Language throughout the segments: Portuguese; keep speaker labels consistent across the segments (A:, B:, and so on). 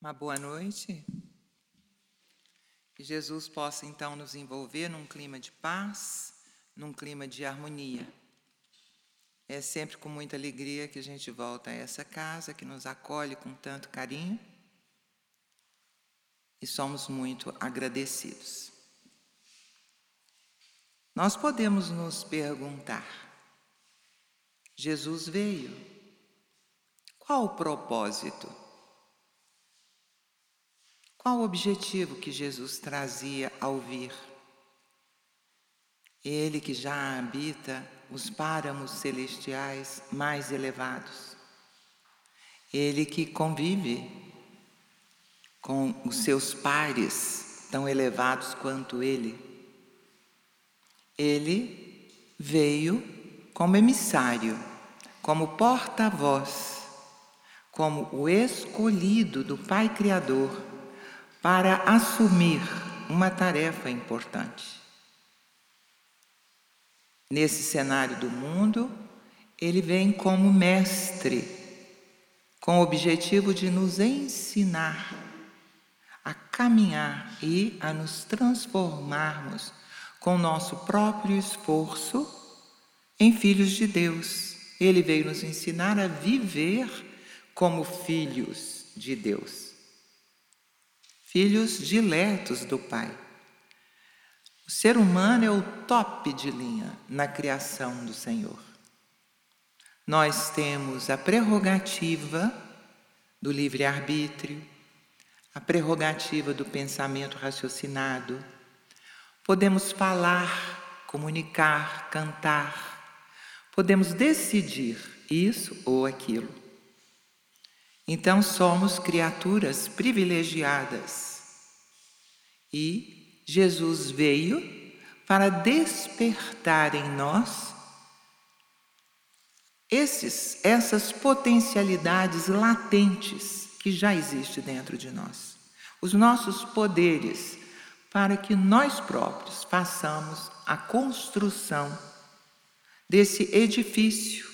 A: Uma boa noite. Que Jesus possa então nos envolver num clima de paz, num clima de harmonia. É sempre com muita alegria que a gente volta a essa casa que nos acolhe com tanto carinho e somos muito agradecidos. Nós podemos nos perguntar: Jesus veio, qual o propósito? Qual o objetivo que Jesus trazia ao vir? Ele que já habita os páramos celestiais mais elevados. Ele que convive com os seus pares tão elevados quanto ele. Ele veio como emissário, como porta-voz, como o escolhido do Pai Criador para assumir uma tarefa importante. Nesse cenário do mundo, ele vem como mestre, com o objetivo de nos ensinar a caminhar e a nos transformarmos com nosso próprio esforço em filhos de Deus. Ele veio nos ensinar a viver como filhos de Deus filhos diletos do Pai. O ser humano é o top de linha na criação do Senhor. Nós temos a prerrogativa do livre-arbítrio, a prerrogativa do pensamento raciocinado. Podemos falar, comunicar, cantar, podemos decidir isso ou aquilo. Então somos criaturas privilegiadas. E Jesus veio para despertar em nós esses, essas potencialidades latentes que já existem dentro de nós. Os nossos poderes para que nós próprios façamos a construção desse edifício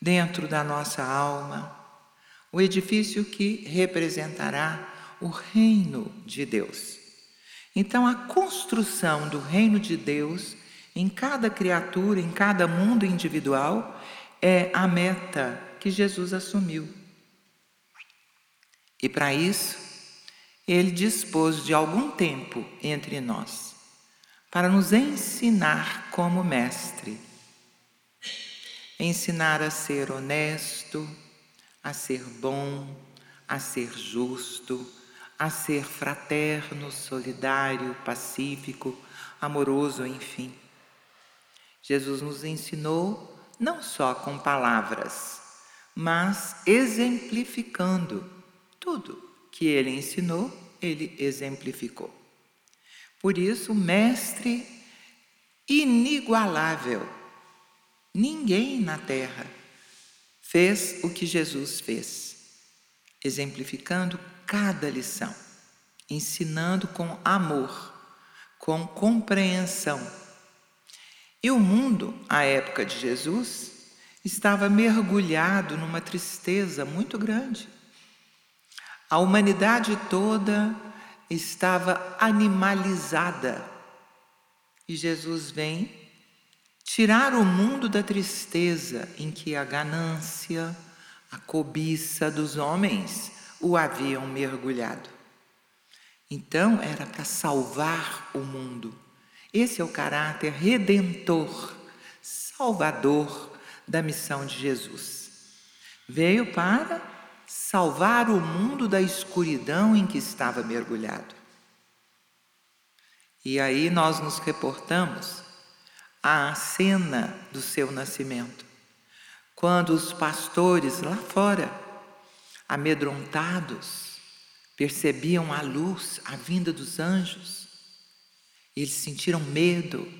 A: dentro da nossa alma, o edifício que representará o reino de Deus. Então, a construção do reino de Deus em cada criatura, em cada mundo individual, é a meta que Jesus assumiu. E para isso, ele dispôs de algum tempo entre nós, para nos ensinar como mestre. Ensinar a ser honesto, a ser bom, a ser justo, a ser fraterno, solidário, pacífico, amoroso, enfim. Jesus nos ensinou não só com palavras, mas exemplificando tudo que ele ensinou, ele exemplificou. Por isso, mestre inigualável. Ninguém na terra fez o que Jesus fez, exemplificando cada lição, ensinando com amor, com compreensão. E o mundo, à época de Jesus, estava mergulhado numa tristeza muito grande. A humanidade toda estava animalizada. E Jesus vem tirar o mundo da tristeza em que a ganância, a cobiça dos homens o haviam mergulhado. Então era para salvar o mundo. Esse é o caráter redentor, salvador da missão de Jesus. Veio para salvar o mundo da escuridão em que estava mergulhado. E aí nós nos reportamos a cena do seu nascimento. Quando os pastores lá fora, amedrontados, percebiam a luz, a vinda dos anjos, eles sentiram medo,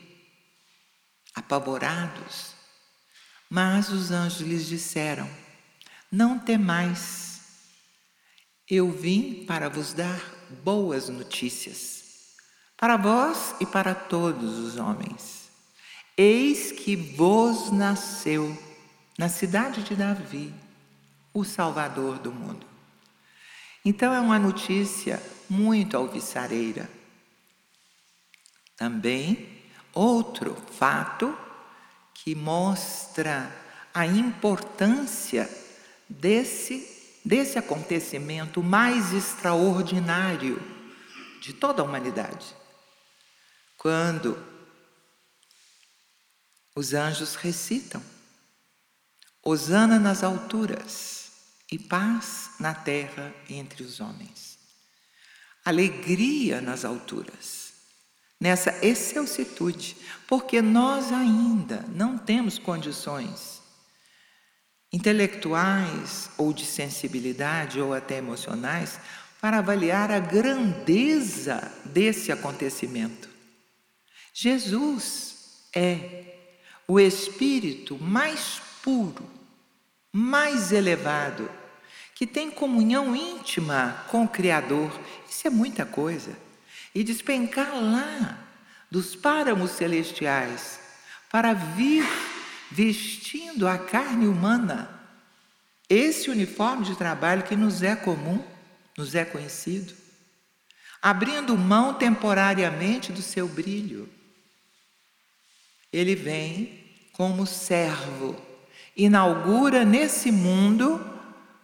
A: apavorados. Mas os anjos lhes disseram: Não temais, eu vim para vos dar boas notícias, para vós e para todos os homens. Eis que vos nasceu na cidade de Davi o Salvador do mundo. Então é uma notícia muito alvissareira. Também outro fato que mostra a importância desse, desse acontecimento mais extraordinário de toda a humanidade. Quando os anjos recitam: Hosana nas alturas e paz na terra entre os homens. Alegria nas alturas, nessa excelsitude, porque nós ainda não temos condições intelectuais ou de sensibilidade ou até emocionais para avaliar a grandeza desse acontecimento. Jesus é o espírito mais puro, mais elevado, que tem comunhão íntima com o Criador. Isso é muita coisa. E despencar lá dos páramos celestiais para vir vestindo a carne humana, esse uniforme de trabalho que nos é comum, nos é conhecido, abrindo mão temporariamente do seu brilho. Ele vem como servo, inaugura nesse mundo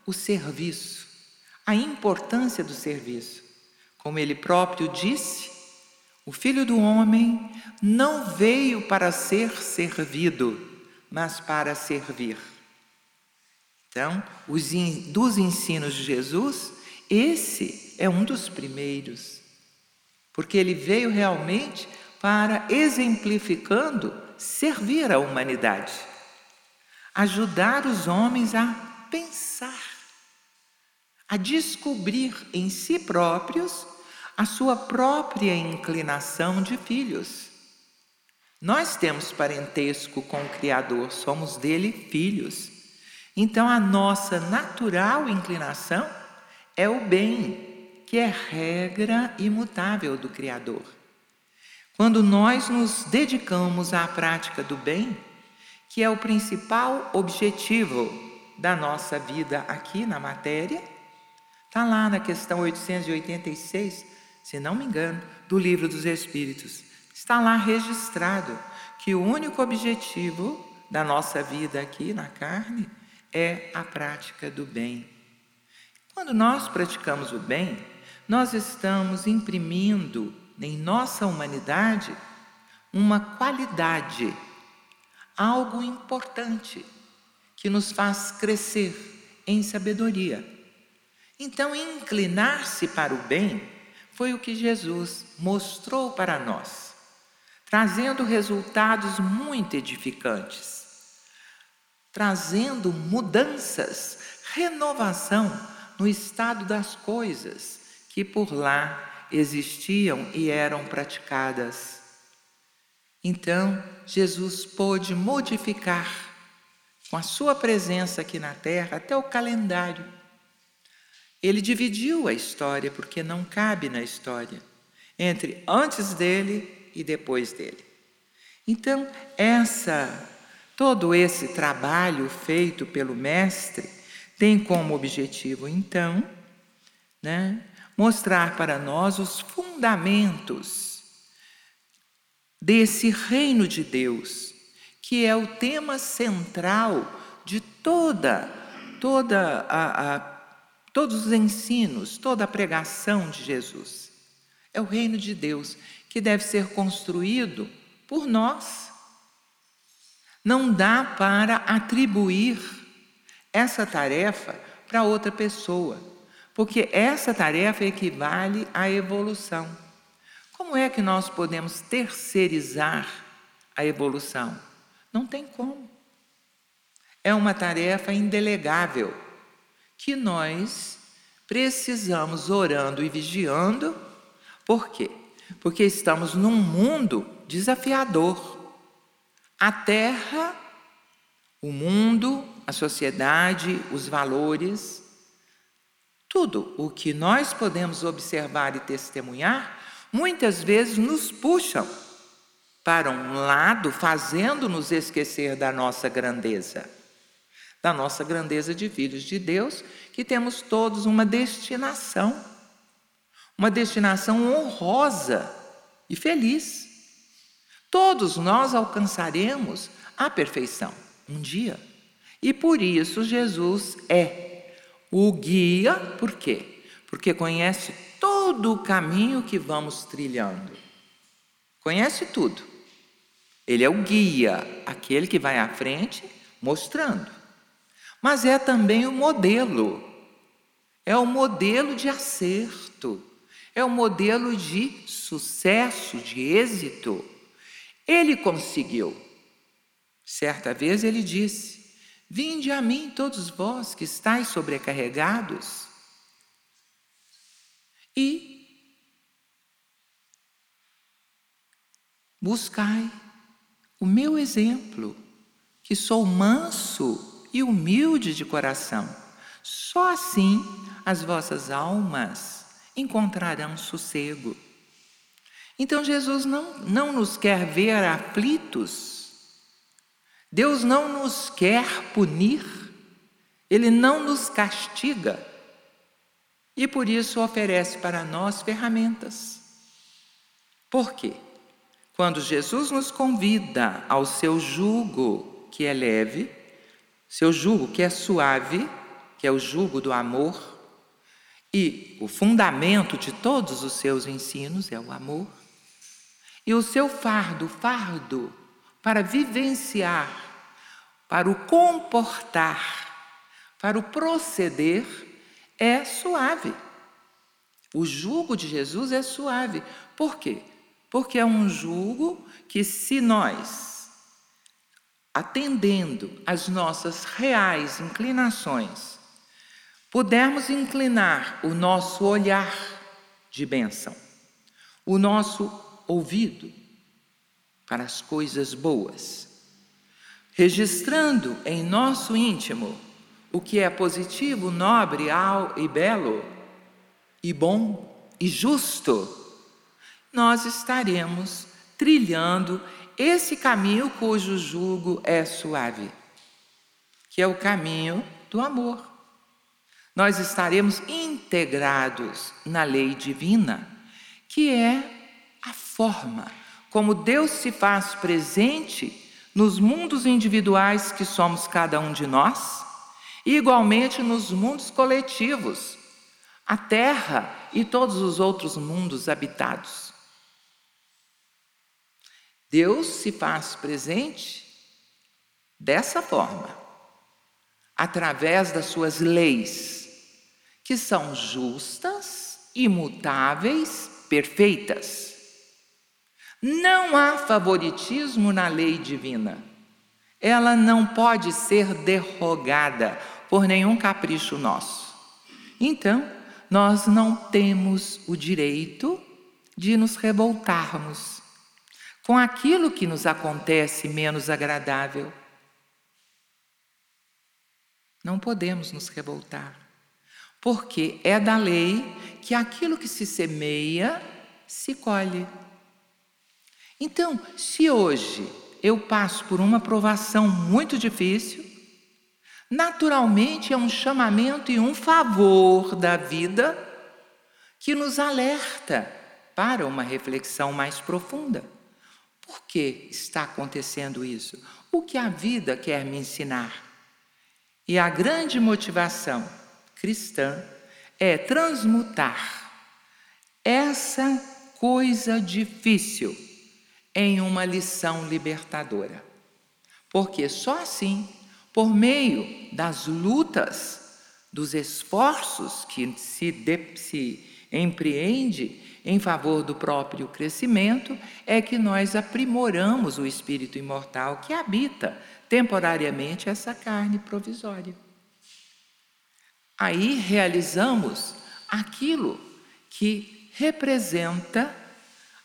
A: o serviço, a importância do serviço. Como ele próprio disse, o filho do homem não veio para ser servido, mas para servir. Então, os, dos ensinos de Jesus, esse é um dos primeiros, porque ele veio realmente para, exemplificando, servir a humanidade, ajudar os homens a pensar, a descobrir em si próprios a sua própria inclinação de filhos nós temos parentesco com o Criador, somos dele filhos. Então a nossa natural inclinação é o bem, que é regra imutável do Criador. Quando nós nos dedicamos à prática do bem, que é o principal objetivo da nossa vida aqui na matéria, está lá na questão 886, se não me engano, do Livro dos Espíritos. Está lá registrado que o único objetivo da nossa vida aqui na carne é a prática do bem. Quando nós praticamos o bem, nós estamos imprimindo em nossa humanidade uma qualidade, algo importante que nos faz crescer em sabedoria. Então, inclinar-se para o bem foi o que Jesus mostrou para nós trazendo resultados muito edificantes, trazendo mudanças, renovação no estado das coisas que por lá existiam e eram praticadas. Então, Jesus pôde modificar, com a sua presença aqui na terra, até o calendário. Ele dividiu a história, porque não cabe na história, entre antes dele e depois dele. Então, essa todo esse trabalho feito pelo mestre tem como objetivo então, né, mostrar para nós os fundamentos desse reino de Deus, que é o tema central de toda toda a, a todos os ensinos, toda a pregação de Jesus. É o reino de Deus que deve ser construído por nós. Não dá para atribuir essa tarefa para outra pessoa, porque essa tarefa equivale à evolução. Como é que nós podemos terceirizar a evolução? Não tem como. É uma tarefa indelegável que nós precisamos orando e vigiando. Por quê? porque estamos num mundo desafiador. A terra, o mundo, a sociedade, os valores, tudo o que nós podemos observar e testemunhar, muitas vezes nos puxam para um lado, fazendo-nos esquecer da nossa grandeza, da nossa grandeza de filhos de Deus, que temos todos uma destinação, uma destinação honrosa e feliz. Todos nós alcançaremos a perfeição um dia. E por isso Jesus é o guia, por quê? Porque conhece todo o caminho que vamos trilhando. Conhece tudo. Ele é o guia, aquele que vai à frente mostrando. Mas é também o modelo. É o modelo de acerto. É o modelo de sucesso, de êxito. Ele conseguiu. Certa vez ele disse: Vinde a mim, todos vós que estáis sobrecarregados, e buscai o meu exemplo, que sou manso e humilde de coração. Só assim as vossas almas encontrarão sossego. Então Jesus não, não nos quer ver aflitos, Deus não nos quer punir, Ele não nos castiga e por isso oferece para nós ferramentas. Por quê? Quando Jesus nos convida ao seu jugo, que é leve, seu jugo que é suave, que é o jugo do amor, e o fundamento de todos os seus ensinos é o amor, e o seu fardo, fardo para vivenciar, para o comportar, para o proceder, é suave. O jugo de Jesus é suave. Por quê? Porque é um jugo que, se nós, atendendo às nossas reais inclinações, pudermos inclinar o nosso olhar de bênção, o nosso ouvido para as coisas boas, registrando em nosso íntimo o que é positivo, nobre e belo, e bom e justo, nós estaremos trilhando esse caminho cujo jugo é suave, que é o caminho do amor. Nós estaremos integrados na lei divina, que é a forma como Deus se faz presente nos mundos individuais que somos cada um de nós, e igualmente nos mundos coletivos, a Terra e todos os outros mundos habitados. Deus se faz presente dessa forma, através das suas leis, que são justas, imutáveis, perfeitas. Não há favoritismo na lei divina. Ela não pode ser derrogada por nenhum capricho nosso. Então, nós não temos o direito de nos revoltarmos com aquilo que nos acontece menos agradável. Não podemos nos revoltar, porque é da lei que aquilo que se semeia se colhe. Então, se hoje eu passo por uma provação muito difícil, naturalmente é um chamamento e um favor da vida que nos alerta para uma reflexão mais profunda. Por que está acontecendo isso? O que a vida quer me ensinar? E a grande motivação cristã é transmutar essa coisa difícil em uma lição libertadora. Porque só assim, por meio das lutas, dos esforços que se, de, se empreende em favor do próprio crescimento, é que nós aprimoramos o espírito imortal que habita temporariamente essa carne provisória. Aí realizamos aquilo que representa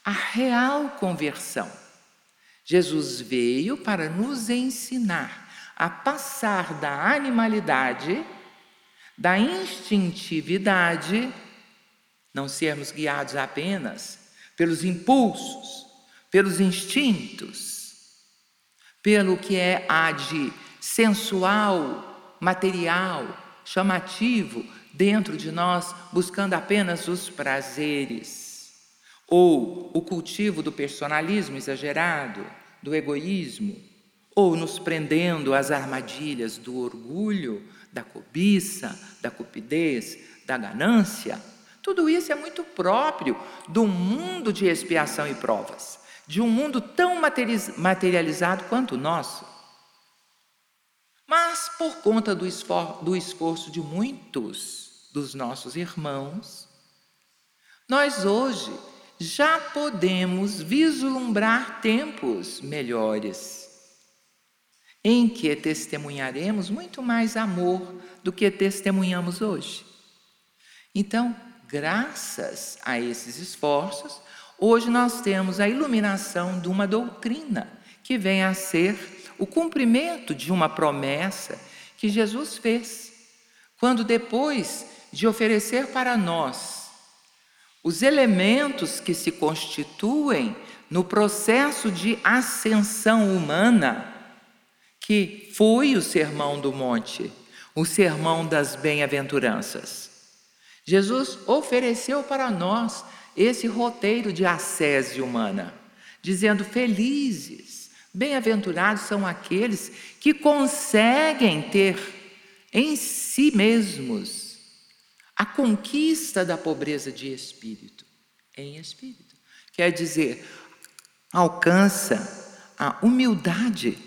A: a real conversão. Jesus veio para nos ensinar a passar da animalidade, da instintividade, não sermos guiados apenas pelos impulsos, pelos instintos, pelo que é a de sensual material, chamativo dentro de nós, buscando apenas os prazeres, ou o cultivo do personalismo exagerado, do egoísmo, ou nos prendendo às armadilhas do orgulho, da cobiça, da cupidez, da ganância. Tudo isso é muito próprio do mundo de expiação e provas, de um mundo tão materializado quanto o nosso. Mas por conta do, esfor do esforço de muitos dos nossos irmãos, nós hoje já podemos vislumbrar tempos melhores, em que testemunharemos muito mais amor do que testemunhamos hoje. Então, graças a esses esforços, hoje nós temos a iluminação de uma doutrina que vem a ser o cumprimento de uma promessa que Jesus fez, quando depois de oferecer para nós os elementos que se constituem no processo de ascensão humana, que foi o Sermão do Monte, o Sermão das Bem-aventuranças. Jesus ofereceu para nós esse roteiro de ascese humana, dizendo: Felizes Bem-aventurados são aqueles que conseguem ter em si mesmos a conquista da pobreza de espírito, em espírito. Quer dizer, alcança a humildade,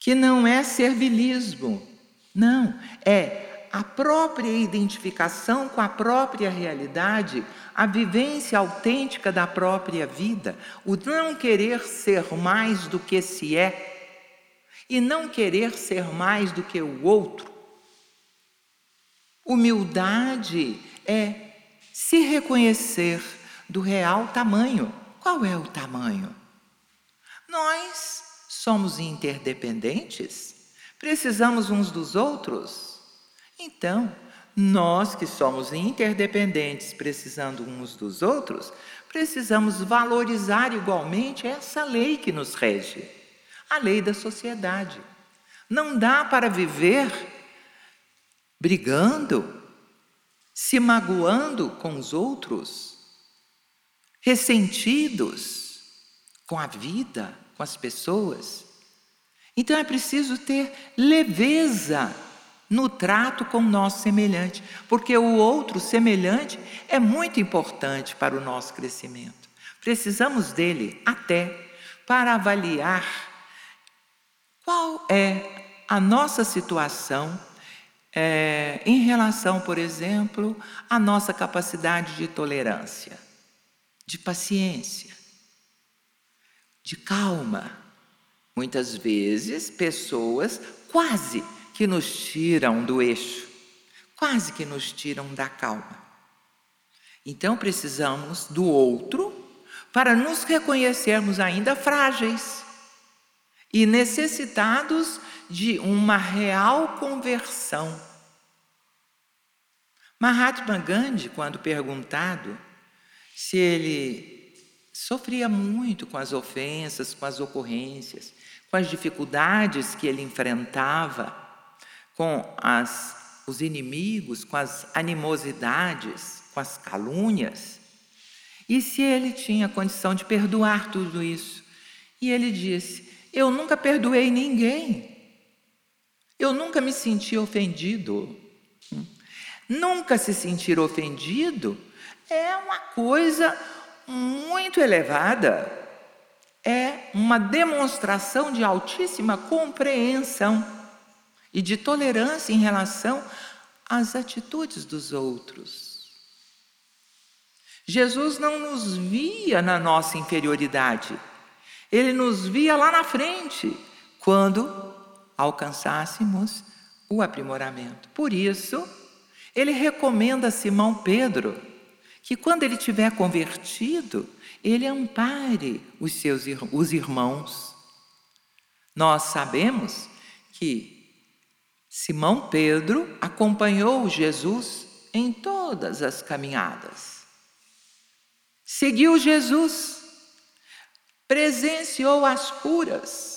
A: que não é servilismo, não, é a própria identificação com a própria realidade, a vivência autêntica da própria vida, o não querer ser mais do que se é e não querer ser mais do que o outro. Humildade é se reconhecer do real tamanho. Qual é o tamanho? Nós somos interdependentes, precisamos uns dos outros. Então, nós que somos interdependentes, precisando uns dos outros, precisamos valorizar igualmente essa lei que nos rege, a lei da sociedade. Não dá para viver brigando, se magoando com os outros, ressentidos com a vida, com as pessoas. Então é preciso ter leveza no trato com o nosso semelhante, porque o outro semelhante é muito importante para o nosso crescimento. Precisamos dele até para avaliar qual é a nossa situação é, em relação, por exemplo, à nossa capacidade de tolerância, de paciência, de calma. Muitas vezes, pessoas quase que nos tiram do eixo, quase que nos tiram da calma. Então precisamos do outro para nos reconhecermos ainda frágeis e necessitados de uma real conversão. Mahatma Gandhi, quando perguntado se ele sofria muito com as ofensas, com as ocorrências, com as dificuldades que ele enfrentava, com as, os inimigos, com as animosidades, com as calúnias. E se ele tinha condição de perdoar tudo isso? E ele disse: Eu nunca perdoei ninguém. Eu nunca me senti ofendido. Nunca se sentir ofendido é uma coisa muito elevada. É uma demonstração de altíssima compreensão e de tolerância em relação às atitudes dos outros. Jesus não nos via na nossa inferioridade, ele nos via lá na frente, quando alcançássemos o aprimoramento. Por isso, ele recomenda a Simão Pedro que quando ele tiver convertido, ele ampare os seus os irmãos. Nós sabemos que Simão Pedro acompanhou Jesus em todas as caminhadas. Seguiu Jesus, presenciou as curas,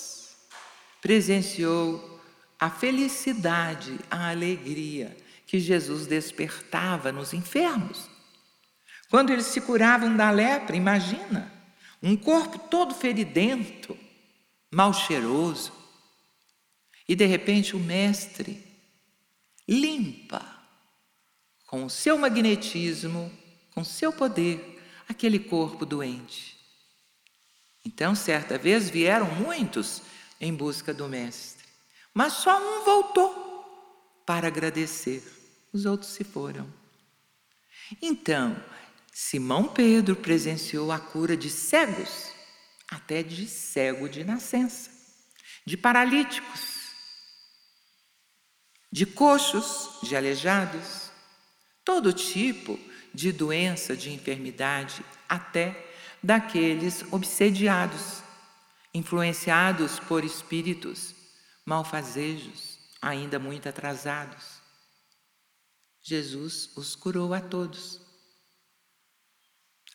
A: presenciou a felicidade, a alegria que Jesus despertava nos enfermos. Quando eles se curavam da lepra, imagina, um corpo todo feridento, mal cheiroso, e de repente o mestre limpa com o seu magnetismo, com o seu poder, aquele corpo doente. Então, certa vez vieram muitos em busca do mestre, mas só um voltou para agradecer, os outros se foram. Então, Simão Pedro presenciou a cura de cegos, até de cego de nascença, de paralíticos, de coxos, de aleijados, todo tipo de doença, de enfermidade, até daqueles obsediados, influenciados por espíritos malfazejos, ainda muito atrasados. Jesus os curou a todos.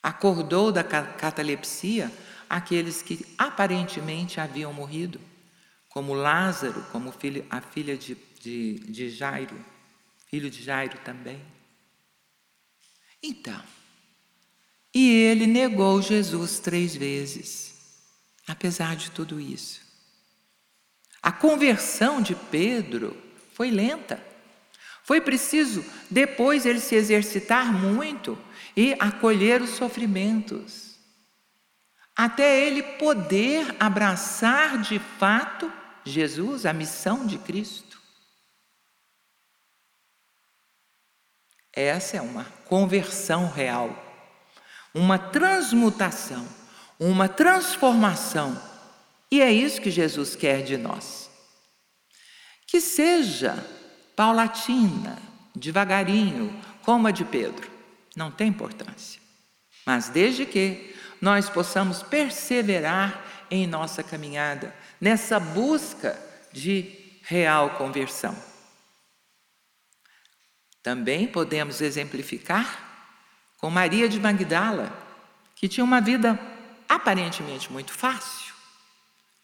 A: Acordou da catalepsia aqueles que aparentemente haviam morrido, como Lázaro, como a filha de de, de Jairo, filho de Jairo também. Então, e ele negou Jesus três vezes, apesar de tudo isso. A conversão de Pedro foi lenta. Foi preciso depois ele se exercitar muito e acolher os sofrimentos, até ele poder abraçar de fato Jesus, a missão de Cristo. Essa é uma conversão real, uma transmutação, uma transformação. E é isso que Jesus quer de nós. Que seja paulatina, devagarinho, como a de Pedro, não tem importância. Mas desde que nós possamos perseverar em nossa caminhada, nessa busca de real conversão. Também podemos exemplificar com Maria de Magdala, que tinha uma vida aparentemente muito fácil.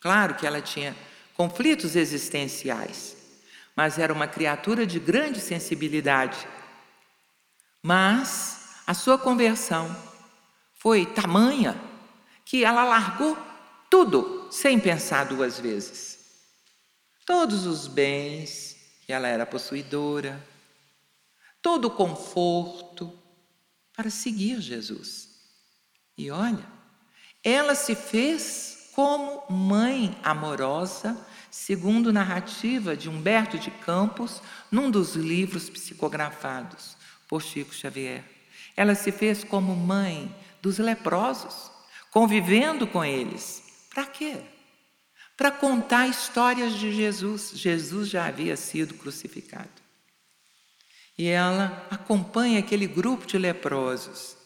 A: Claro que ela tinha conflitos existenciais, mas era uma criatura de grande sensibilidade. Mas a sua conversão foi tamanha que ela largou tudo sem pensar duas vezes. Todos os bens que ela era possuidora, todo o conforto para seguir Jesus. E olha, ela se fez como mãe amorosa, segundo narrativa de Humberto de Campos, num dos livros psicografados por Chico Xavier. Ela se fez como mãe dos leprosos, convivendo com eles. Para quê? Para contar histórias de Jesus. Jesus já havia sido crucificado e ela acompanha aquele grupo de leprosos.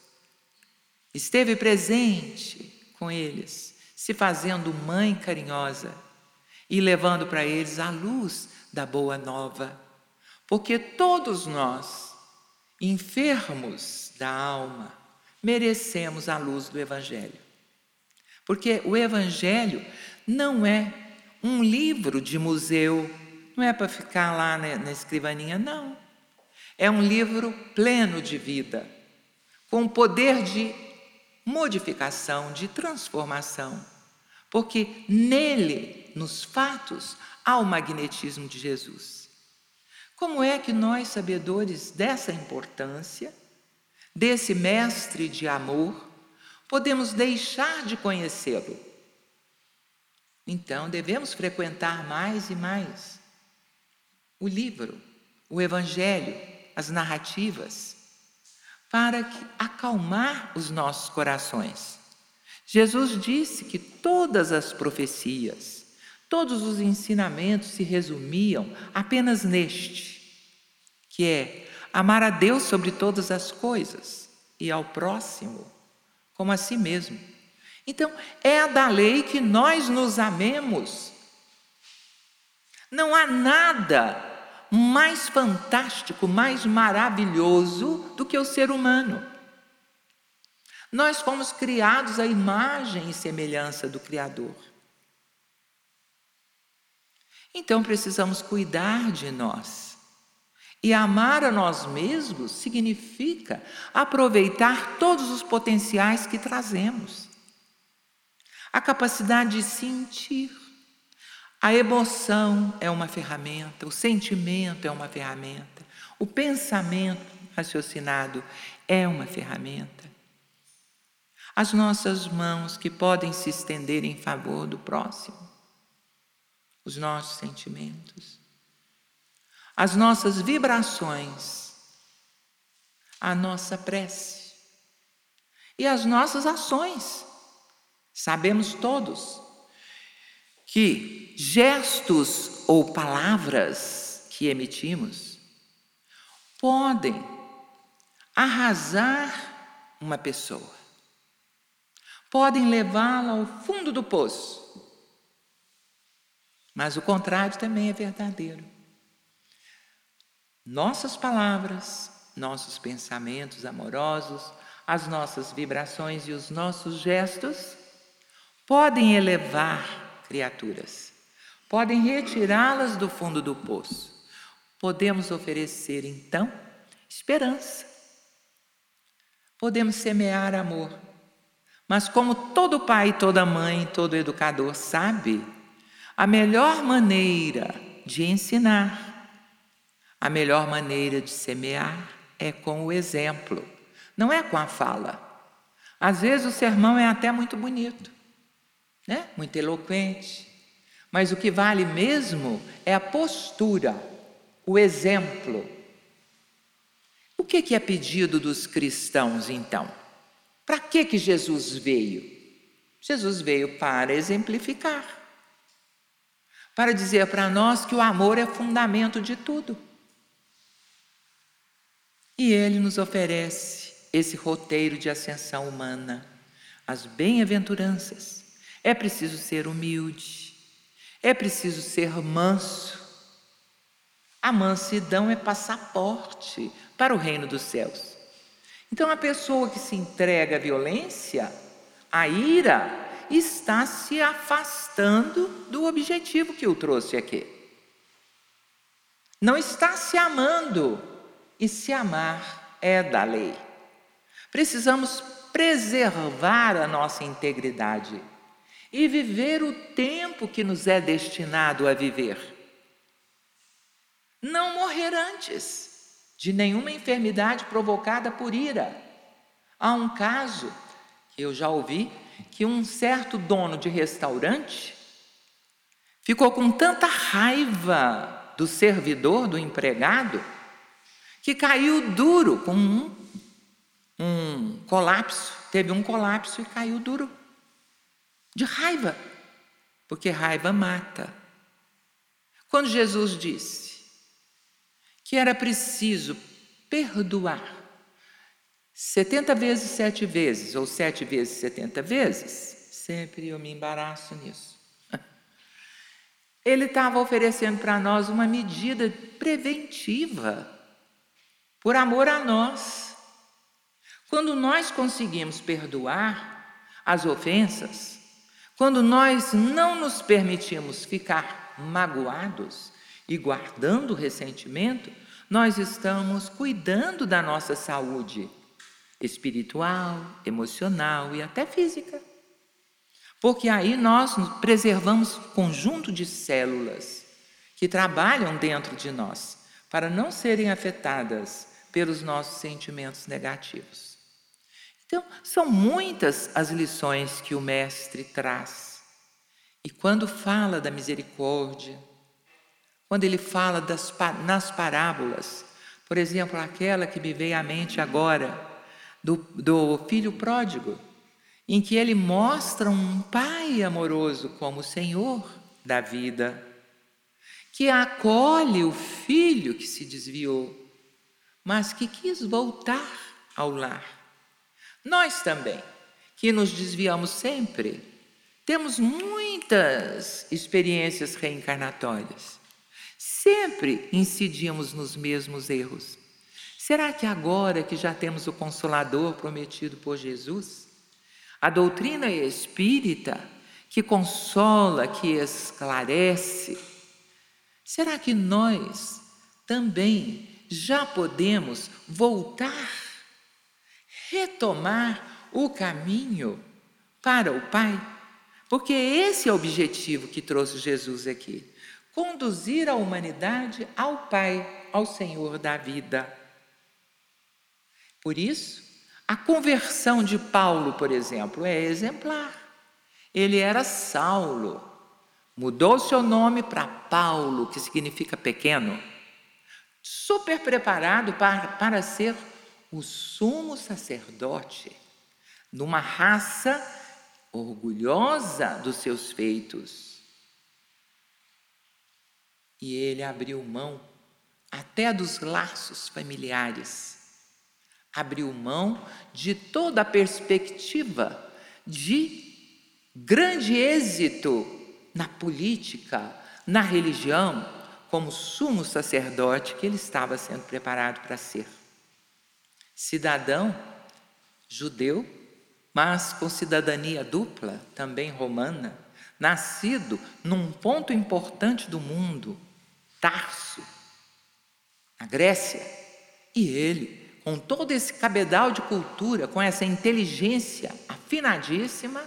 A: Esteve presente com eles, se fazendo mãe carinhosa e levando para eles a luz da boa nova. Porque todos nós, enfermos da alma, merecemos a luz do Evangelho. Porque o Evangelho não é um livro de museu, não é para ficar lá na, escrivaninha, não. É um livro pleno de vida, com poder de modificação, de transformação, porque nele, nos fatos, há o magnetismo de Jesus. Como é que nós, sabedores dessa importância, desse mestre de amor, podemos deixar de conhecê-lo? Então, devemos frequentar mais e mais o livro, o Evangelho, as narrativas, para acalmar os nossos corações. Jesus disse que todas as profecias, todos os ensinamentos se resumiam apenas neste, que é amar a Deus sobre todas as coisas e ao próximo como a si mesmo. Então, é da lei que nós nos amemos. Não há nada mais fantástico, mais maravilhoso do que o ser humano. Nós fomos criados à imagem e semelhança do Criador. Então precisamos cuidar de nós. E amar a nós mesmos significa aproveitar todos os potenciais que trazemos. A capacidade de sentir. A emoção é uma ferramenta, o sentimento é uma ferramenta, o pensamento raciocinado é uma ferramenta. As nossas mãos que podem se estender em favor do próximo, os nossos sentimentos, as nossas vibrações, a nossa prece e as nossas ações. Sabemos todos que gestos ou palavras que emitimos podem arrasar uma pessoa, podem levá-la ao fundo do poço. Mas o contrário também é verdadeiro. Nossas palavras, nossos pensamentos amorosos, as nossas vibrações e os nossos gestos podem elevar criaturas, podem retirá-las do fundo do poço. Podemos oferecer então esperança. Podemos semear amor. Mas como todo pai, toda mãe, todo educador sabe, a melhor maneira de ensinar, a melhor maneira de semear é com o exemplo, não é com a fala. Às vezes o sermão é até muito bonito, né? muito eloquente, mas o que vale mesmo é a postura, o exemplo. O que, é pedido dos cristãos então? Para que Jesus veio? Jesus veio para exemplificar, para dizer para nós que o amor é fundamento de tudo. E ele nos oferece esse roteiro de ascensão humana, as bem-aventuranças. É preciso ser humilde, é preciso ser manso. A mansidão é passaporte para o reino dos céus. Então, a pessoa que se entrega à violência, à ira, está se afastando do objetivo que o trouxe aqui. Não está se amando, e se amar é da lei. Precisamos preservar a nossa integridade e viver o tempo que nos é destinado a viver. Não morrer antes de nenhuma enfermidade provocada por ira. Há um caso que eu já ouvi que um certo dono de restaurante ficou com tanta raiva do servidor, do empregado, que caiu duro com um, um colapso, teve um colapso e caiu duro de raiva, porque raiva mata. Quando Jesus disse que era preciso perdoar 70 vezes sete vezes, ou sete vezes setenta vezes, sempre eu me embaraço nisso. Ele estava oferecendo para nós uma medida preventiva, por amor a nós. Quando nós conseguimos perdoar as ofensas, quando nós não nos permitimos ficar magoados e guardando ressentimento, nós estamos cuidando da nossa saúde espiritual, emocional e até física. Porque aí nós preservamos conjunto de células que trabalham dentro de nós para não serem afetadas pelos nossos sentimentos negativos. Então, são muitas as lições que o Mestre traz. E quando fala da misericórdia, quando ele fala das, nas parábolas, por exemplo, aquela que me veio à mente agora, do, do filho pródigo, em que ele mostra um pai amoroso como o Senhor da vida, que acolhe o filho que se desviou, mas que quis voltar ao lar. Nós também, que nos desviamos sempre, temos muitas experiências reencarnatórias. Sempre incidimos nos mesmos erros. Será que agora que já temos o Consolador prometido por Jesus, a doutrina espírita que consola, que esclarece, Será que nós também já podemos voltar, retomar o caminho para o Pai? Porque esse é o objetivo que trouxe Jesus aqui: conduzir a humanidade ao Pai, ao Senhor da vida. Por isso, a conversão de Paulo, por exemplo, é exemplar. Ele era Saulo, mudou seu nome para Paulo, que significa pequeno, super preparado para, para ser o sumo sacerdote numa raça orgulhosa dos seus feitos. E ele abriu mão até dos laços familiares abriu mão de toda a perspectiva de grande êxito na política, na religião, como sumo sacerdote que ele estava sendo preparado para ser. Cidadão judeu, mas com cidadania dupla, também romana, nascido num ponto importante do mundo, Tarso, na Grécia, e ele com todo esse cabedal de cultura, com essa inteligência afinadíssima,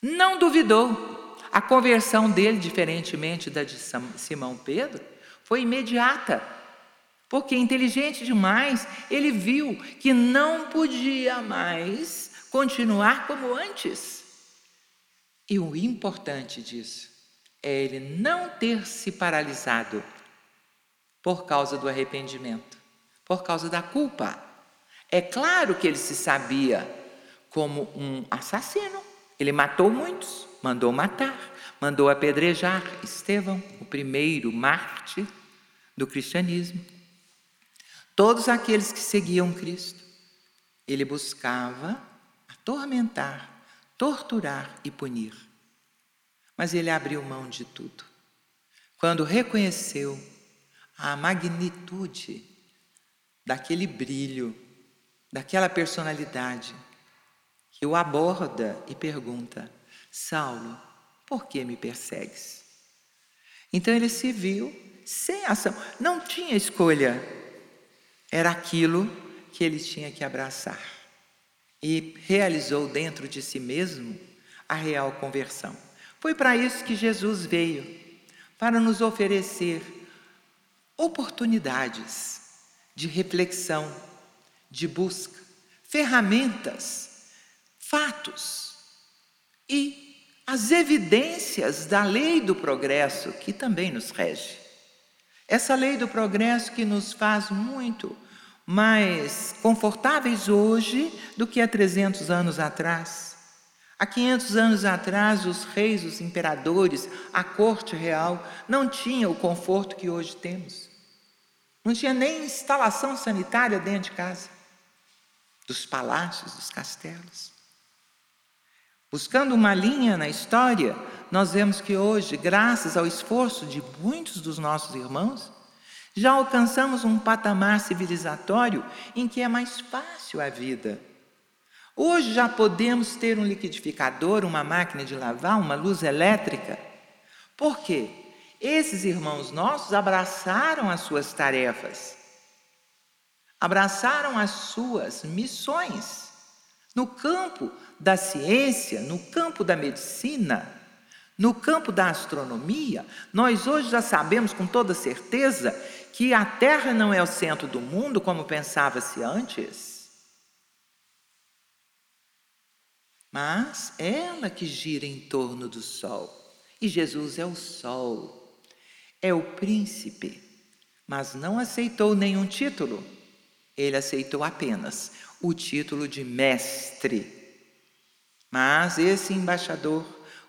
A: não duvidou. A conversão dele, diferentemente da de Simão Pedro, foi imediata. Porque inteligente demais, ele viu que não podia mais continuar como antes. E o importante disso é ele não ter se paralisado por causa do arrependimento por causa da culpa. É claro que ele se sabia como um assassino. Ele matou muitos, mandou matar, mandou apedrejar Estevão, o primeiro mártir do cristianismo. Todos aqueles que seguiam Cristo, ele buscava atormentar, torturar e punir. Mas ele abriu mão de tudo. Quando reconheceu a magnitude daquele brilho, daquela personalidade, que o aborda e pergunta: Saulo, por que me persegues? Então ele se viu sem ação, não tinha escolha, era aquilo que ele tinha que abraçar. E realizou dentro de si mesmo a real conversão. Foi para isso que Jesus veio para nos oferecer oportunidades de reflexão, de busca, ferramentas, fatos e as evidências da lei do progresso que também nos rege. Essa lei do progresso que nos faz muito mais confortáveis hoje do que há 300 anos atrás. Há 500 anos atrás, os reis, os imperadores, a corte real não tinham o conforto que hoje temos. Não tinha nem instalação sanitária dentro de casa, dos palácios, dos castelos. Buscando uma linha na história, nós vemos que hoje, graças ao esforço de muitos dos nossos irmãos, já alcançamos um patamar civilizatório em que é mais fácil a vida. Hoje já podemos ter um liquidificador, uma máquina de lavar, uma luz elétrica. Por quê? Esses irmãos nossos abraçaram as suas tarefas, abraçaram as suas missões no campo da ciência, no campo da medicina, no campo da astronomia. Nós hoje já sabemos com toda certeza que a Terra não é o centro do mundo como pensava-se antes. Mas ela que gira em torno do Sol. E Jesus é o Sol é o príncipe, mas não aceitou nenhum título. Ele aceitou apenas o título de mestre. Mas esse embaixador,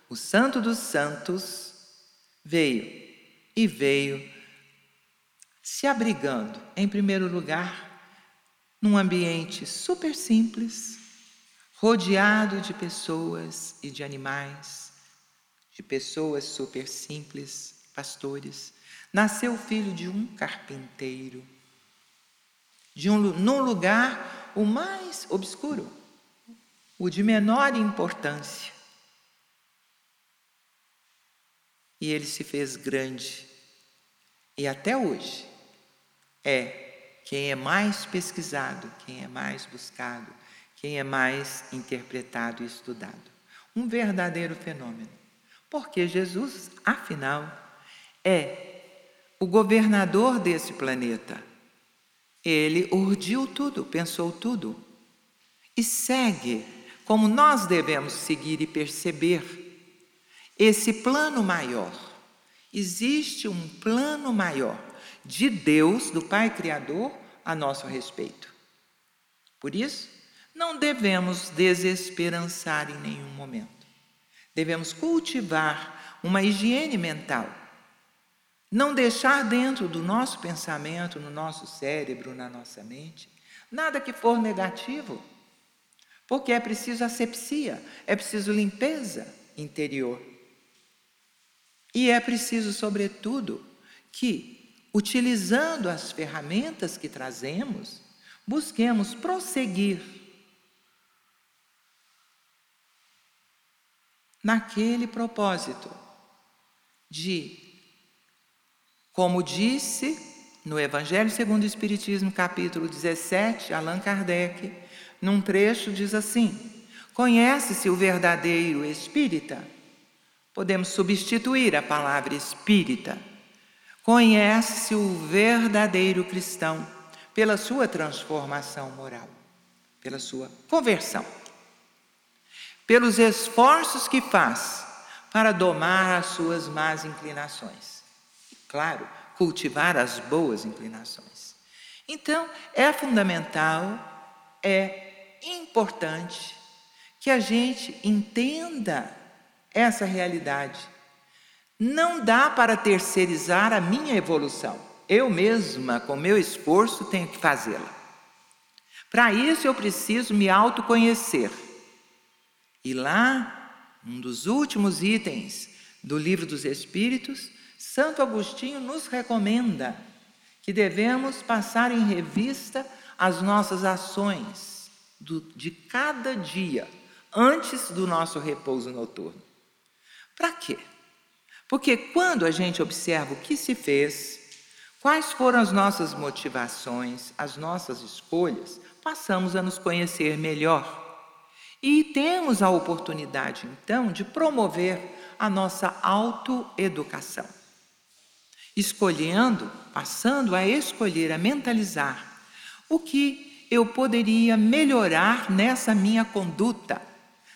A: o Santo dos Santos, veio e veio se abrigando, em primeiro lugar, num ambiente super simples, rodeado de pessoas e de animais, de pessoas super simples, pastores, nasceu filho de um carpinteiro, de um, num lugar o mais obscuro, o de menor importância. E ele se fez grande e até hoje é quem é mais pesquisado, quem é mais buscado, quem é mais interpretado e estudado. Um verdadeiro fenômeno. Porque Jesus, afinal, é o governador desse planeta. Ele urdiu tudo, pensou tudo e segue como nós devemos seguir e perceber esse plano maior. Existe um plano maior de Deus, do Pai Criador, a nosso respeito. Por isso, não devemos desesperançar em nenhum momento. Devemos cultivar uma higiene mental. Não deixar dentro do nosso pensamento, no nosso cérebro, na nossa mente, nada que for negativo. Porque é preciso asepsia, é preciso limpeza interior. E é preciso, sobretudo, que, utilizando as ferramentas que trazemos, busquemos prosseguir naquele propósito de, como disse no Evangelho segundo o Espiritismo, capítulo 17, Allan Kardec, num trecho diz assim: Conhece-se o verdadeiro espírita? Podemos substituir a palavra espírita. Conhece-se o verdadeiro cristão pela sua transformação moral, pela sua conversão pelos esforços que faz para domar as suas más inclinações. E, claro, cultivar as boas inclinações. Então, é fundamental, é importante que a gente entenda essa realidade. Não dá para terceirizar a minha evolução. Eu mesma, com meu esforço, tenho que fazê-la. Para isso, eu preciso me autoconhecer e lá, um dos últimos itens do Livro dos Espíritos, Santo Agostinho nos recomenda que devemos passar em revista as nossas ações do, de cada dia, antes do nosso repouso noturno. Para quê? Porque quando a gente observa o que se fez, quais foram as nossas motivações, as nossas escolhas, passamos a nos conhecer melhor e temos a oportunidade, então, de promover a nossa autoeducação. Escolhendo, passando a escolher, a mentalizar o que eu poderia melhorar nessa minha conduta,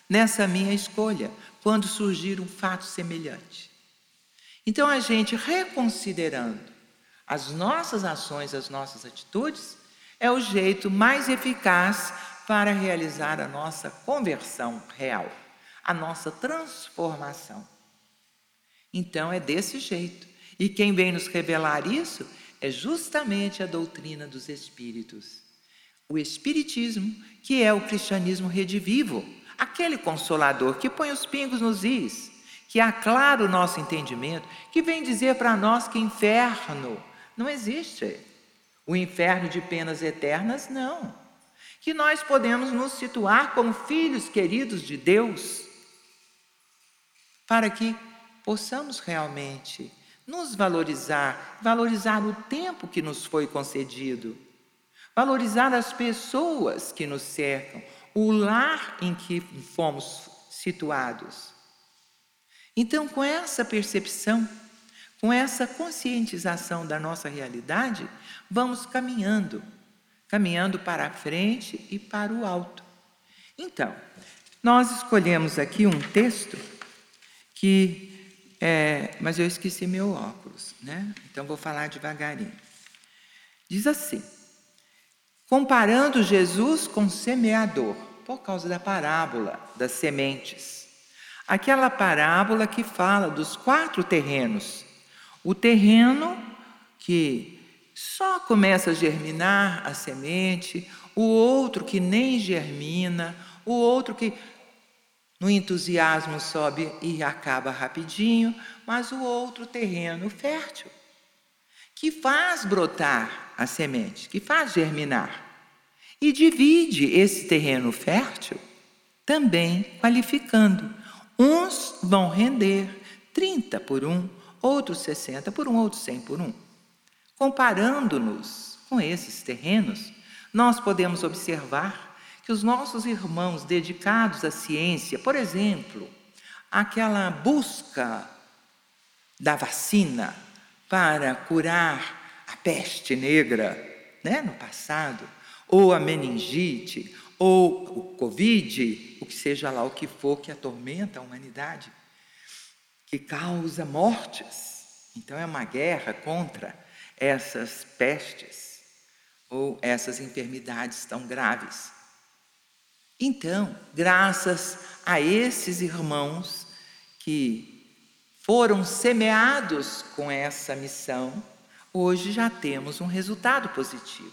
A: nessa minha escolha, quando surgir um fato semelhante. Então, a gente reconsiderando as nossas ações, as nossas atitudes, é o jeito mais eficaz para realizar a nossa conversão real, a nossa transformação. Então é desse jeito. E quem vem nos revelar isso é justamente a doutrina dos Espíritos. O Espiritismo, que é o cristianismo redivivo, aquele consolador que põe os pingos nos is, que aclara o nosso entendimento, que vem dizer para nós que inferno não existe. O inferno de penas eternas, não que nós podemos nos situar como filhos queridos de Deus, para que possamos realmente nos valorizar, valorizar o tempo que nos foi concedido, valorizar as pessoas que nos cercam, o lar em que fomos situados. Então, com essa percepção, com essa conscientização da nossa realidade, vamos caminhando caminhando para a frente e para o alto. Então, nós escolhemos aqui um texto que, é, mas eu esqueci meu óculos, né? Então vou falar devagarinho. Diz assim: comparando Jesus com semeador, por causa da parábola das sementes. Aquela parábola que fala dos quatro terrenos. O terreno que só começa a germinar a semente, o outro que nem germina, o outro que no entusiasmo sobe e acaba rapidinho, mas o outro terreno fértil, que faz brotar a semente, que faz germinar. E divide esse terreno fértil também qualificando. Uns vão render 30 por um, outros 60 por um, outros 100 por um. Comparando-nos com esses terrenos, nós podemos observar que os nossos irmãos dedicados à ciência, por exemplo, aquela busca da vacina para curar a peste negra, né, no passado, ou a meningite, ou o Covid, o que seja lá o que for que atormenta a humanidade, que causa mortes. Então é uma guerra contra essas pestes ou essas enfermidades tão graves. Então, graças a esses irmãos que foram semeados com essa missão, hoje já temos um resultado positivo.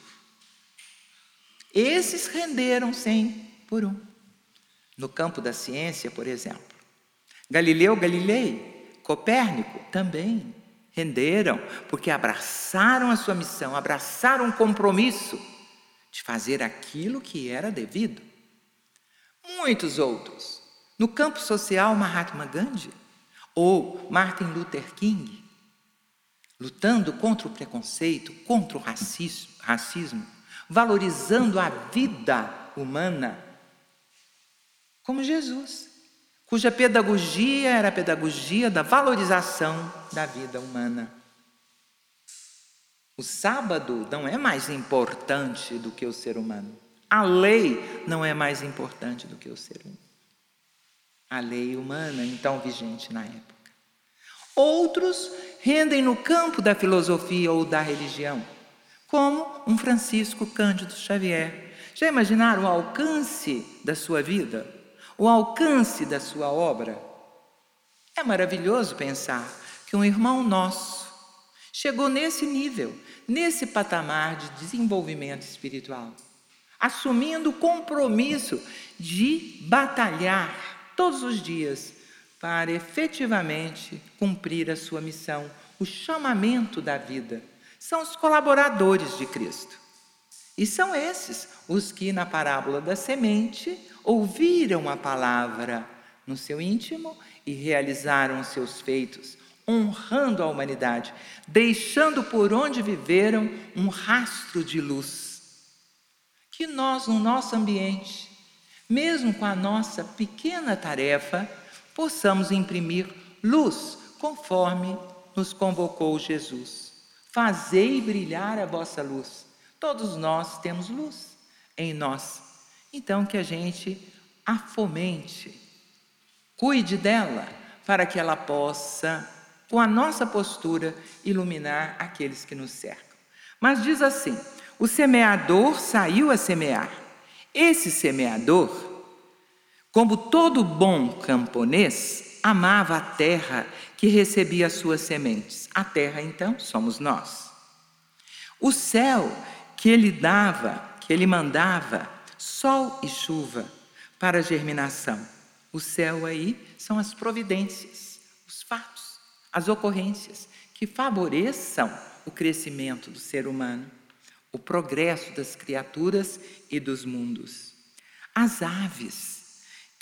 A: Esses renderam 100 por um. No campo da ciência, por exemplo. Galileu Galilei, Copérnico também renderam, porque abraçaram a sua missão, abraçaram o compromisso de fazer aquilo que era devido. Muitos outros. No campo social, Mahatma Gandhi ou Martin Luther King, lutando contra o preconceito, contra o racismo, racismo valorizando a vida humana, como Jesus, cuja pedagogia era a pedagogia da valorização da vida humana. O sábado não é mais importante do que o ser humano. A lei não é mais importante do que o ser humano. A lei humana, então vigente na época. Outros rendem no campo da filosofia ou da religião como um Francisco Cândido Xavier. Já imaginaram o alcance da sua vida? O alcance da sua obra? É maravilhoso pensar que um irmão nosso chegou nesse nível, nesse patamar de desenvolvimento espiritual, assumindo o compromisso de batalhar todos os dias para efetivamente cumprir a sua missão, o chamamento da vida são os colaboradores de Cristo. E são esses os que, na parábola da semente, ouviram a palavra no seu íntimo e realizaram os seus feitos, honrando a humanidade, deixando por onde viveram um rastro de luz. Que nós, no nosso ambiente, mesmo com a nossa pequena tarefa, possamos imprimir luz conforme nos convocou Jesus. Fazei brilhar a vossa luz. Todos nós temos luz em nós. Então que a gente a fomente, cuide dela, para que ela possa, com a nossa postura, iluminar aqueles que nos cercam. Mas diz assim: o semeador saiu a semear. Esse semeador, como todo bom camponês, amava a terra que recebia as suas sementes. A terra, então, somos nós. O céu que ele dava, que ele mandava, sol e chuva para a germinação. O céu aí são as providências, os fatos, as ocorrências que favoreçam o crescimento do ser humano, o progresso das criaturas e dos mundos. As aves,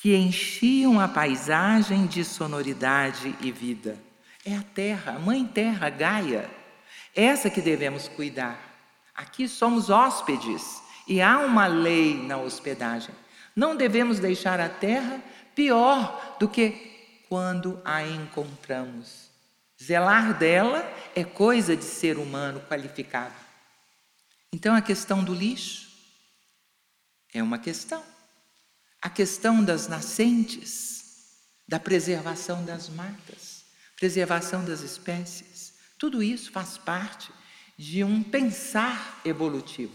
A: que enchiam a paisagem de sonoridade e vida. É a terra, a mãe terra, Gaia, essa que devemos cuidar. Aqui somos hóspedes e há uma lei na hospedagem. Não devemos deixar a terra pior do que quando a encontramos. Zelar dela é coisa de ser humano qualificado. Então a questão do lixo é uma questão a questão das nascentes, da preservação das matas, preservação das espécies, tudo isso faz parte de um pensar evolutivo.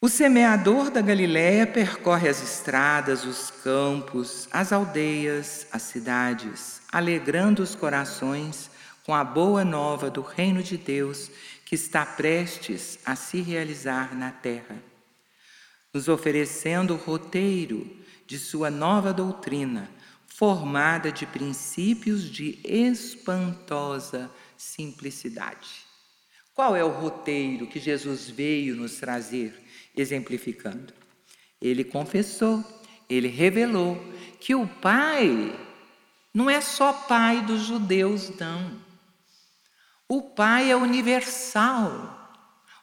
A: O semeador da Galiléia percorre as estradas, os campos, as aldeias, as cidades, alegrando os corações com a boa nova do reino de Deus que está prestes a se realizar na terra nos oferecendo o roteiro de sua nova doutrina, formada de princípios de espantosa simplicidade. Qual é o roteiro que Jesus veio nos trazer, exemplificando? Ele confessou, ele revelou que o Pai não é só Pai dos judeus, não. O Pai é universal.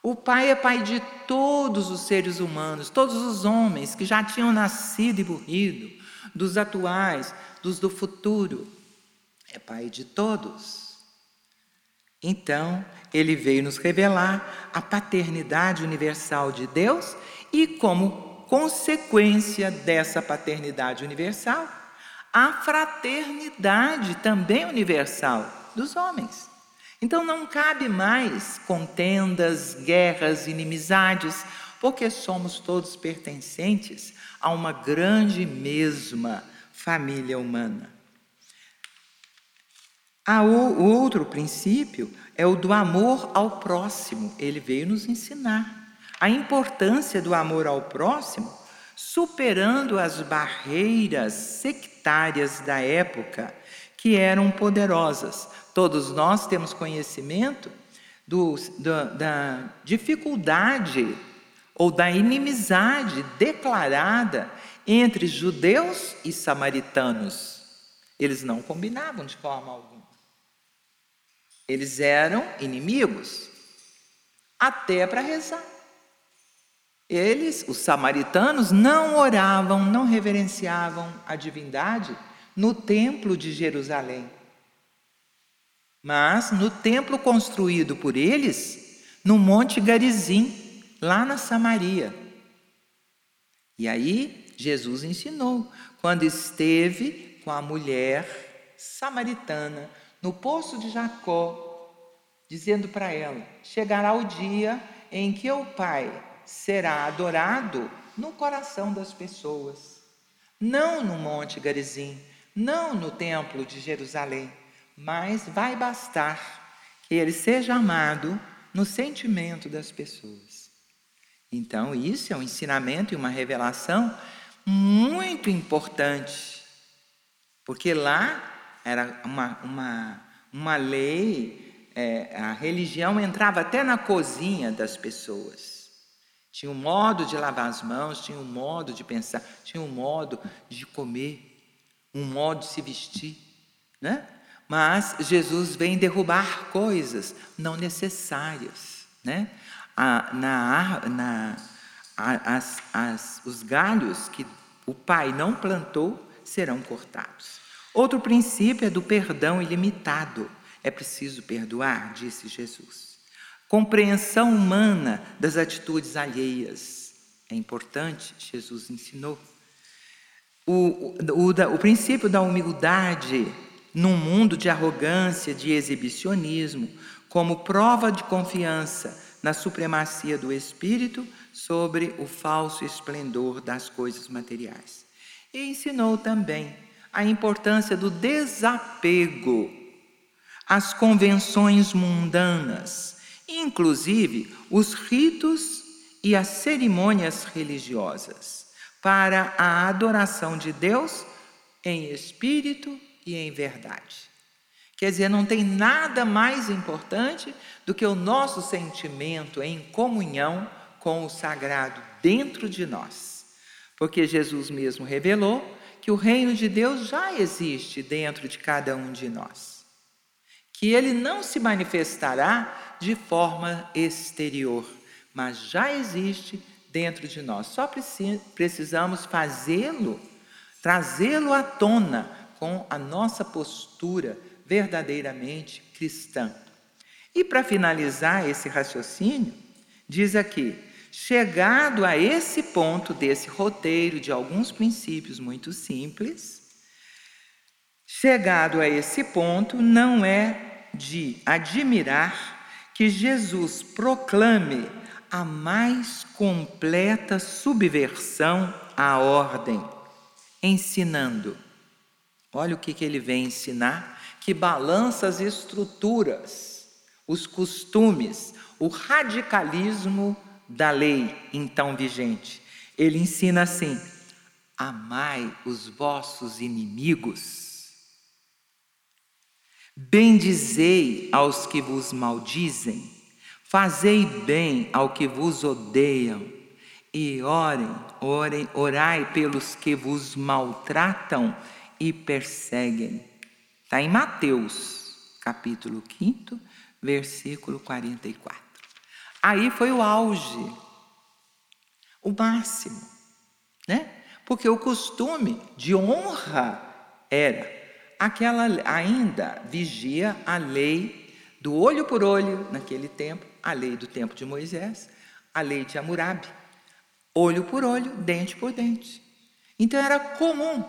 A: O Pai é Pai de todos os seres humanos, todos os homens que já tinham nascido e morrido, dos atuais, dos do futuro. É Pai de todos. Então, ele veio nos revelar a paternidade universal de Deus e, como consequência dessa paternidade universal, a fraternidade também universal dos homens. Então não cabe mais contendas, guerras, inimizades, porque somos todos pertencentes a uma grande mesma família humana. o outro princípio é o do amor ao próximo. Ele veio nos ensinar a importância do amor ao próximo, superando as barreiras sectárias da época que eram poderosas. Todos nós temos conhecimento do, da, da dificuldade ou da inimizade declarada entre judeus e samaritanos. Eles não combinavam de forma alguma. Eles eram inimigos, até para rezar. Eles, os samaritanos, não oravam, não reverenciavam a divindade no templo de Jerusalém. Mas no templo construído por eles, no Monte Garizim, lá na Samaria. E aí Jesus ensinou, quando esteve com a mulher samaritana no poço de Jacó, dizendo para ela: Chegará o dia em que o Pai será adorado no coração das pessoas, não no Monte Garizim, não no templo de Jerusalém, mas vai bastar que ele seja amado no sentimento das pessoas. Então, isso é um ensinamento e uma revelação muito importante, porque lá era uma, uma, uma lei, é, a religião entrava até na cozinha das pessoas. Tinha um modo de lavar as mãos, tinha um modo de pensar, tinha um modo de comer um modo de se vestir, né? Mas Jesus vem derrubar coisas não necessárias, né? A, na, na, as, as, os galhos que o Pai não plantou serão cortados. Outro princípio é do perdão ilimitado. É preciso perdoar, disse Jesus. Compreensão humana das atitudes alheias. É importante, Jesus ensinou o, o, o princípio da humildade num mundo de arrogância, de exibicionismo, como prova de confiança na supremacia do espírito sobre o falso esplendor das coisas materiais. E ensinou também a importância do desapego às convenções mundanas, inclusive os ritos e as cerimônias religiosas para a adoração de Deus em espírito e em verdade. Quer dizer, não tem nada mais importante do que o nosso sentimento em comunhão com o sagrado dentro de nós. Porque Jesus mesmo revelou que o reino de Deus já existe dentro de cada um de nós. Que ele não se manifestará de forma exterior, mas já existe dentro de nós. Só precisamos fazê-lo, trazê-lo à tona com a nossa postura verdadeiramente cristã. E para finalizar esse raciocínio, diz aqui: chegado a esse ponto desse roteiro de alguns princípios muito simples, chegado a esse ponto, não é de admirar que Jesus proclame a mais completa subversão à ordem, ensinando. Olha o que, que ele vem ensinar, que balança as estruturas, os costumes, o radicalismo da lei então vigente. Ele ensina assim: amai os vossos inimigos, bendizei aos que vos maldizem, Fazei bem ao que vos odeiam e orem, orem, orai pelos que vos maltratam e perseguem. Está em Mateus, capítulo 5, versículo 44. Aí foi o auge, o máximo, né? Porque o costume de honra era aquela ainda vigia a lei do olho por olho naquele tempo, a lei do tempo de Moisés, a lei de Hammurabi, olho por olho, dente por dente. Então era comum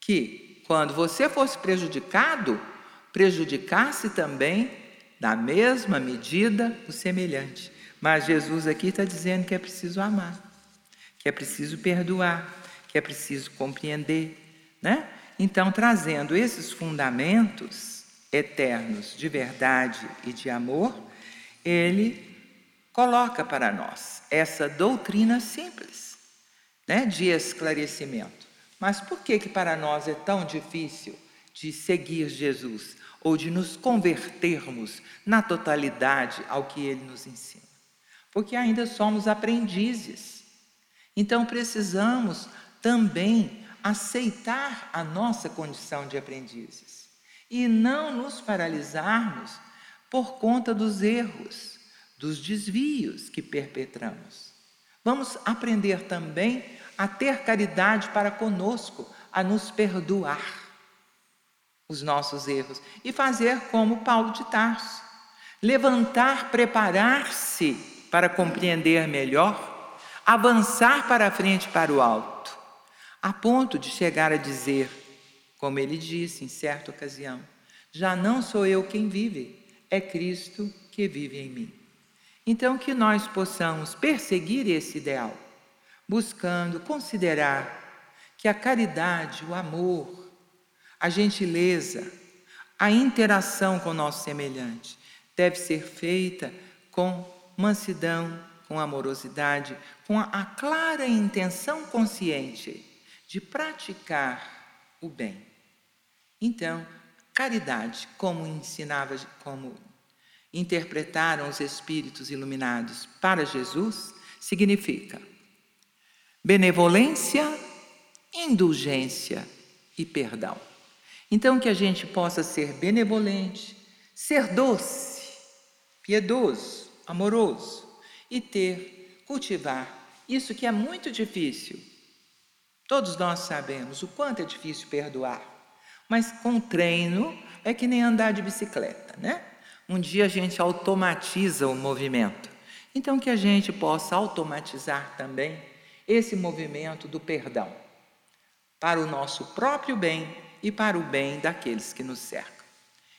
A: que quando você fosse prejudicado, prejudicasse também da mesma medida o semelhante. Mas Jesus aqui está dizendo que é preciso amar, que é preciso perdoar, que é preciso compreender, né? Então, trazendo esses fundamentos eternos de verdade e de amor, ele coloca para nós essa doutrina simples, né, de esclarecimento. Mas por que que para nós é tão difícil de seguir Jesus ou de nos convertermos na totalidade ao que ele nos ensina? Porque ainda somos aprendizes. Então precisamos também aceitar a nossa condição de aprendizes e não nos paralisarmos por conta dos erros, dos desvios que perpetramos. Vamos aprender também a ter caridade para conosco, a nos perdoar os nossos erros e fazer como Paulo de Tarso, levantar, preparar-se para compreender melhor, avançar para a frente para o alto, a ponto de chegar a dizer, como ele disse em certa ocasião: Já não sou eu quem vive, é Cristo que vive em mim. Então, que nós possamos perseguir esse ideal buscando considerar que a caridade, o amor, a gentileza, a interação com o nosso semelhante deve ser feita com mansidão, com amorosidade, com a, clara intenção consciente de praticar o bem. Então, caridade, como ensinava, como interpretaram os espíritos iluminados para Jesus, significa benevolência, indulgência e perdão. Então, que a gente possa ser benevolente, ser doce, piedoso, amoroso e ter, cultivar isso que é muito difícil. Todos nós sabemos o quanto é difícil perdoar, mas com treino é que nem andar de bicicleta, né? Um dia a gente automatiza o movimento. Então, que a gente possa automatizar também esse movimento do perdão para o nosso próprio bem e para o bem daqueles que nos cercam.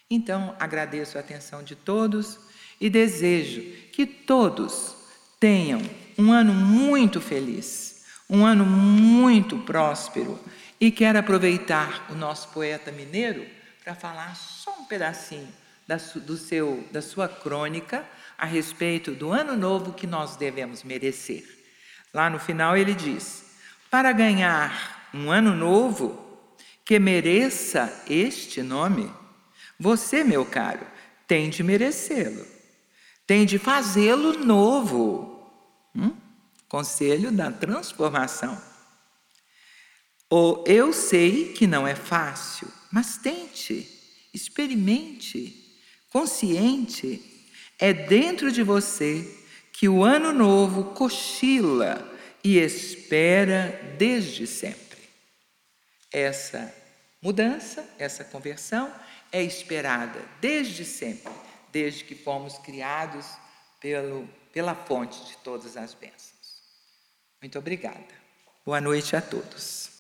A: Então, agradeço a atenção de todos e desejo que todos tenham um ano muito feliz, um ano muito próspero e quero aproveitar o nosso poeta mineiro para falar só um pedacinho da, do seu, da sua crônica a respeito do ano novo que nós devemos merecer. Lá no final ele diz: para ganhar um ano novo que mereça este nome, você, meu caro, tem de merecê-lo, tem de fazê-lo novo. Hum? Conselho da transformação. Ou eu sei que não é fácil, mas tente, experimente, consciente, é dentro de você que o ano novo cochila e espera desde sempre. Essa mudança, essa conversão é esperada desde sempre, desde que fomos criados pelo, pela fonte de todas as bênçãos. Muito obrigada. Boa noite a todos.